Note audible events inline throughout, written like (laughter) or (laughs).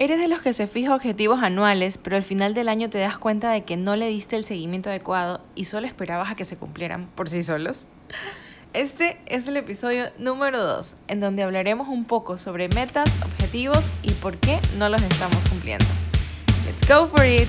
Eres de los que se fija objetivos anuales, pero al final del año te das cuenta de que no le diste el seguimiento adecuado y solo esperabas a que se cumplieran por sí solos. Este es el episodio número 2, en donde hablaremos un poco sobre metas, objetivos y por qué no los estamos cumpliendo. Let's go for it.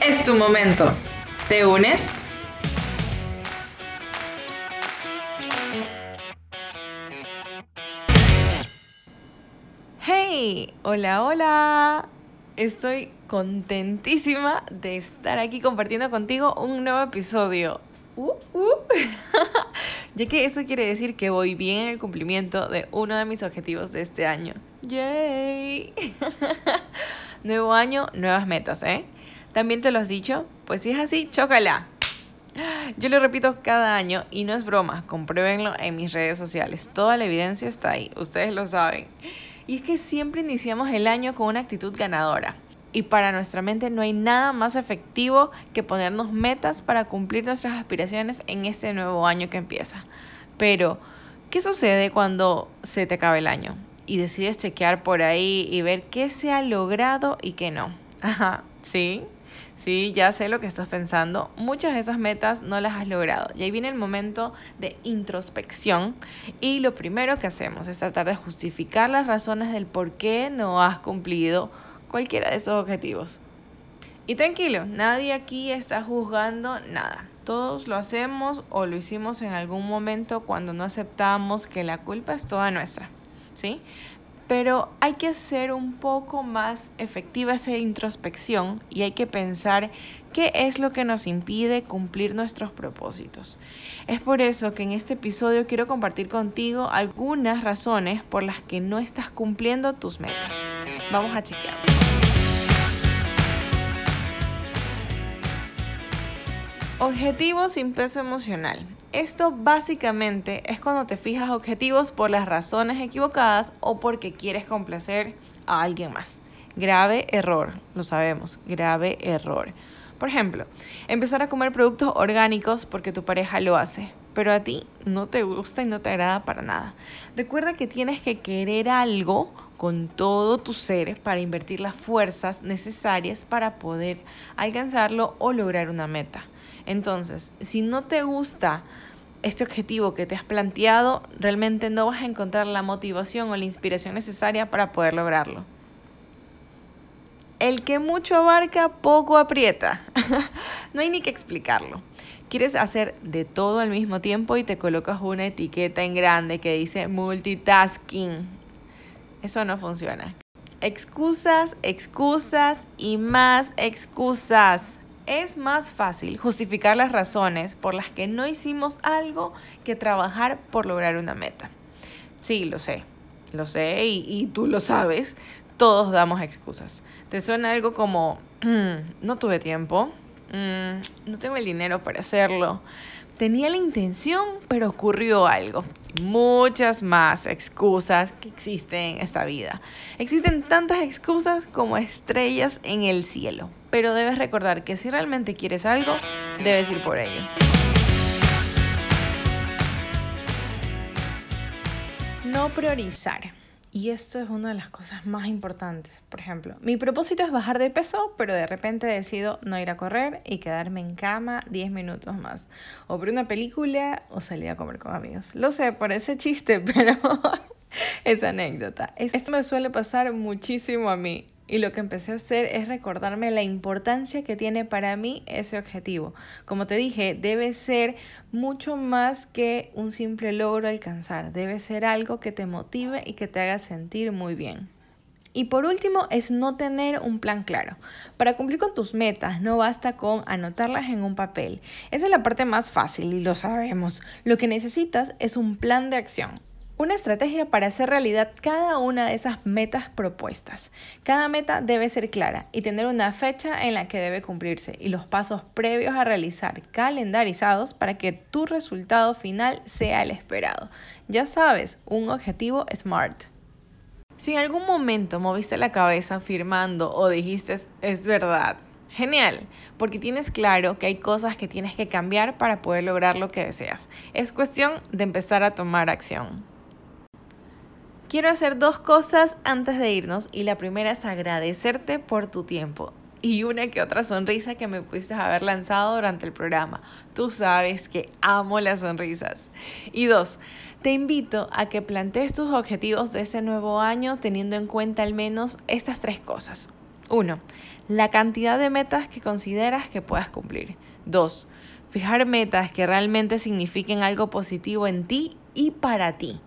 es tu momento. ¿Te unes? Hey, hola, hola. Estoy contentísima de estar aquí compartiendo contigo un nuevo episodio. Uh, uh. (laughs) ya que eso quiere decir que voy bien en el cumplimiento de uno de mis objetivos de este año. ¡Yay! (laughs) Nuevo año, nuevas metas, ¿eh? ¿También te lo has dicho? Pues si es así, chócala. Yo lo repito cada año y no es broma, compruébenlo en mis redes sociales. Toda la evidencia está ahí, ustedes lo saben. Y es que siempre iniciamos el año con una actitud ganadora. Y para nuestra mente no hay nada más efectivo que ponernos metas para cumplir nuestras aspiraciones en este nuevo año que empieza. Pero, ¿qué sucede cuando se te acaba el año? Y decides chequear por ahí y ver qué se ha logrado y qué no. Ajá, ¿sí? Sí, ya sé lo que estás pensando. Muchas de esas metas no las has logrado. Y ahí viene el momento de introspección. Y lo primero que hacemos es tratar de justificar las razones del por qué no has cumplido cualquiera de esos objetivos. Y tranquilo, nadie aquí está juzgando nada. Todos lo hacemos o lo hicimos en algún momento cuando no aceptamos que la culpa es toda nuestra. ¿Sí? Pero hay que hacer un poco más efectiva esa introspección y hay que pensar qué es lo que nos impide cumplir nuestros propósitos. Es por eso que en este episodio quiero compartir contigo algunas razones por las que no estás cumpliendo tus metas. Vamos a chequear. Objetivos sin peso emocional. Esto básicamente es cuando te fijas objetivos por las razones equivocadas o porque quieres complacer a alguien más. Grave error, lo sabemos, grave error. Por ejemplo, empezar a comer productos orgánicos porque tu pareja lo hace, pero a ti no te gusta y no te agrada para nada. Recuerda que tienes que querer algo con todo tu ser para invertir las fuerzas necesarias para poder alcanzarlo o lograr una meta. Entonces, si no te gusta este objetivo que te has planteado, realmente no vas a encontrar la motivación o la inspiración necesaria para poder lograrlo. El que mucho abarca, poco aprieta. (laughs) no hay ni que explicarlo. Quieres hacer de todo al mismo tiempo y te colocas una etiqueta en grande que dice multitasking. Eso no funciona. Excusas, excusas y más excusas es más fácil justificar las razones por las que no hicimos algo que trabajar por lograr una meta. Sí, lo sé, lo sé y, tú lo sabes, todos damos excusas. ¿Te suena algo como, mm, no tuve tiempo, mm, no tengo el dinero para hacerlo? Tenía la intención, pero ocurrió algo. Muchas más excusas que existen en esta vida. Existen tantas excusas como estrellas en el cielo pero debes recordar que si realmente quieres algo, debes ir por ello. No priorizar. Y esto es una de las cosas más importantes. Por ejemplo, mi propósito es bajar de peso, pero de repente decido no ir a correr y quedarme en cama 10 minutos más. O ver una película o salir a comer con amigos. Lo sé, parece chiste, (laughs) pero (laughs) es anécdota. Esto me suele pasar muchísimo a mí. Y lo que empecé a hacer es recordarme la importancia que tiene para mí ese objetivo. Como te dije, debe ser mucho más que un simple logro alcanzar. Debe ser algo que te motive y que te haga sentir muy bien. Y por último es no tener un plan claro. Para cumplir con tus metas no basta con anotarlas en un papel. Esa es la parte más fácil y lo sabemos. Lo que necesitas es un plan de acción. Una estrategia para hacer realidad cada una de esas metas propuestas. Cada meta debe ser clara y tener una fecha en la que debe cumplirse y los pasos previos a realizar calendarizados para que tu resultado final sea el esperado. Ya sabes, un objetivo SMART. Si en algún momento moviste la cabeza afirmando o dijiste es verdad, Genial, porque tienes claro que hay cosas que tienes que cambiar para poder lograr lo que deseas. Es cuestión de empezar a tomar acción. Quiero hacer dos cosas antes de irnos y la primera es agradecerte por tu tiempo y una que otra sonrisa que me pudiste haber lanzado durante el programa. Tú sabes que amo las sonrisas. Y dos, te invito a que plantees tus objetivos de ese nuevo año teniendo en cuenta al menos estas tres cosas. Uno, la cantidad de metas que consideras que puedas cumplir. Dos, fijar metas que realmente signifiquen algo positivo en ti y para ti.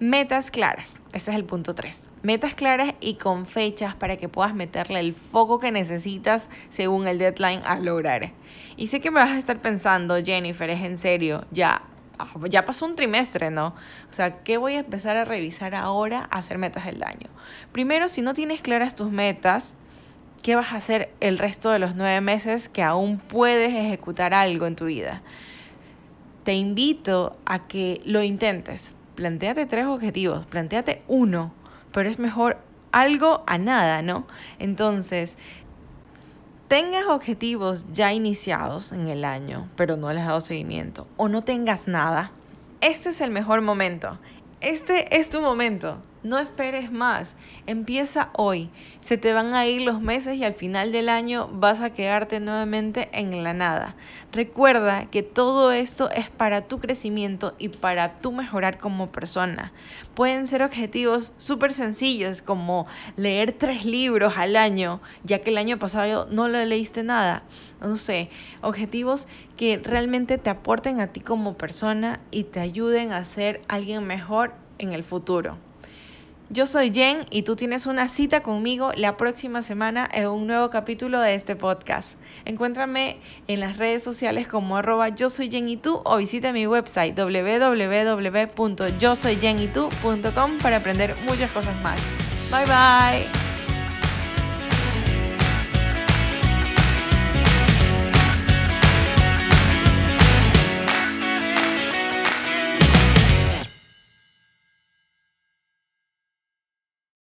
Metas claras, ese es el punto 3. Metas claras y con fechas para que puedas meterle el foco que necesitas según el deadline a lograr. Y sé que me vas a estar pensando, Jennifer, es en serio, ya, ya pasó un trimestre, ¿no? O sea, ¿qué voy a empezar a revisar ahora a hacer metas del año? Primero, si no tienes claras tus metas, ¿qué vas a hacer el resto de los nueve meses que aún puedes ejecutar algo en tu vida? Te invito a que lo intentes planteate tres objetivos, planteate uno, pero es mejor algo a nada, ¿no? Entonces, tengas objetivos ya iniciados en el año, pero no les has dado seguimiento, o no tengas nada, este es el mejor momento. Este es tu momento. No esperes más. Empieza hoy. Se te van a ir los meses y al final del año vas a quedarte nuevamente en la nada. Recuerda que todo esto es para tu crecimiento y para tu mejorar como persona. Pueden ser objetivos súper sencillos como leer tres libros al año, ya que el año pasado no lo leíste nada. No sé, objetivos que realmente te aporten a ti como persona y te ayuden a ser alguien mejor en el futuro. Yo soy Jen y tú tienes una cita conmigo la próxima semana en un nuevo capítulo de este podcast. Encuéntrame en las redes sociales como arroba yo soy Jen y tú o visita mi website www.yosoyjenitú.com para aprender muchas cosas más. Bye bye.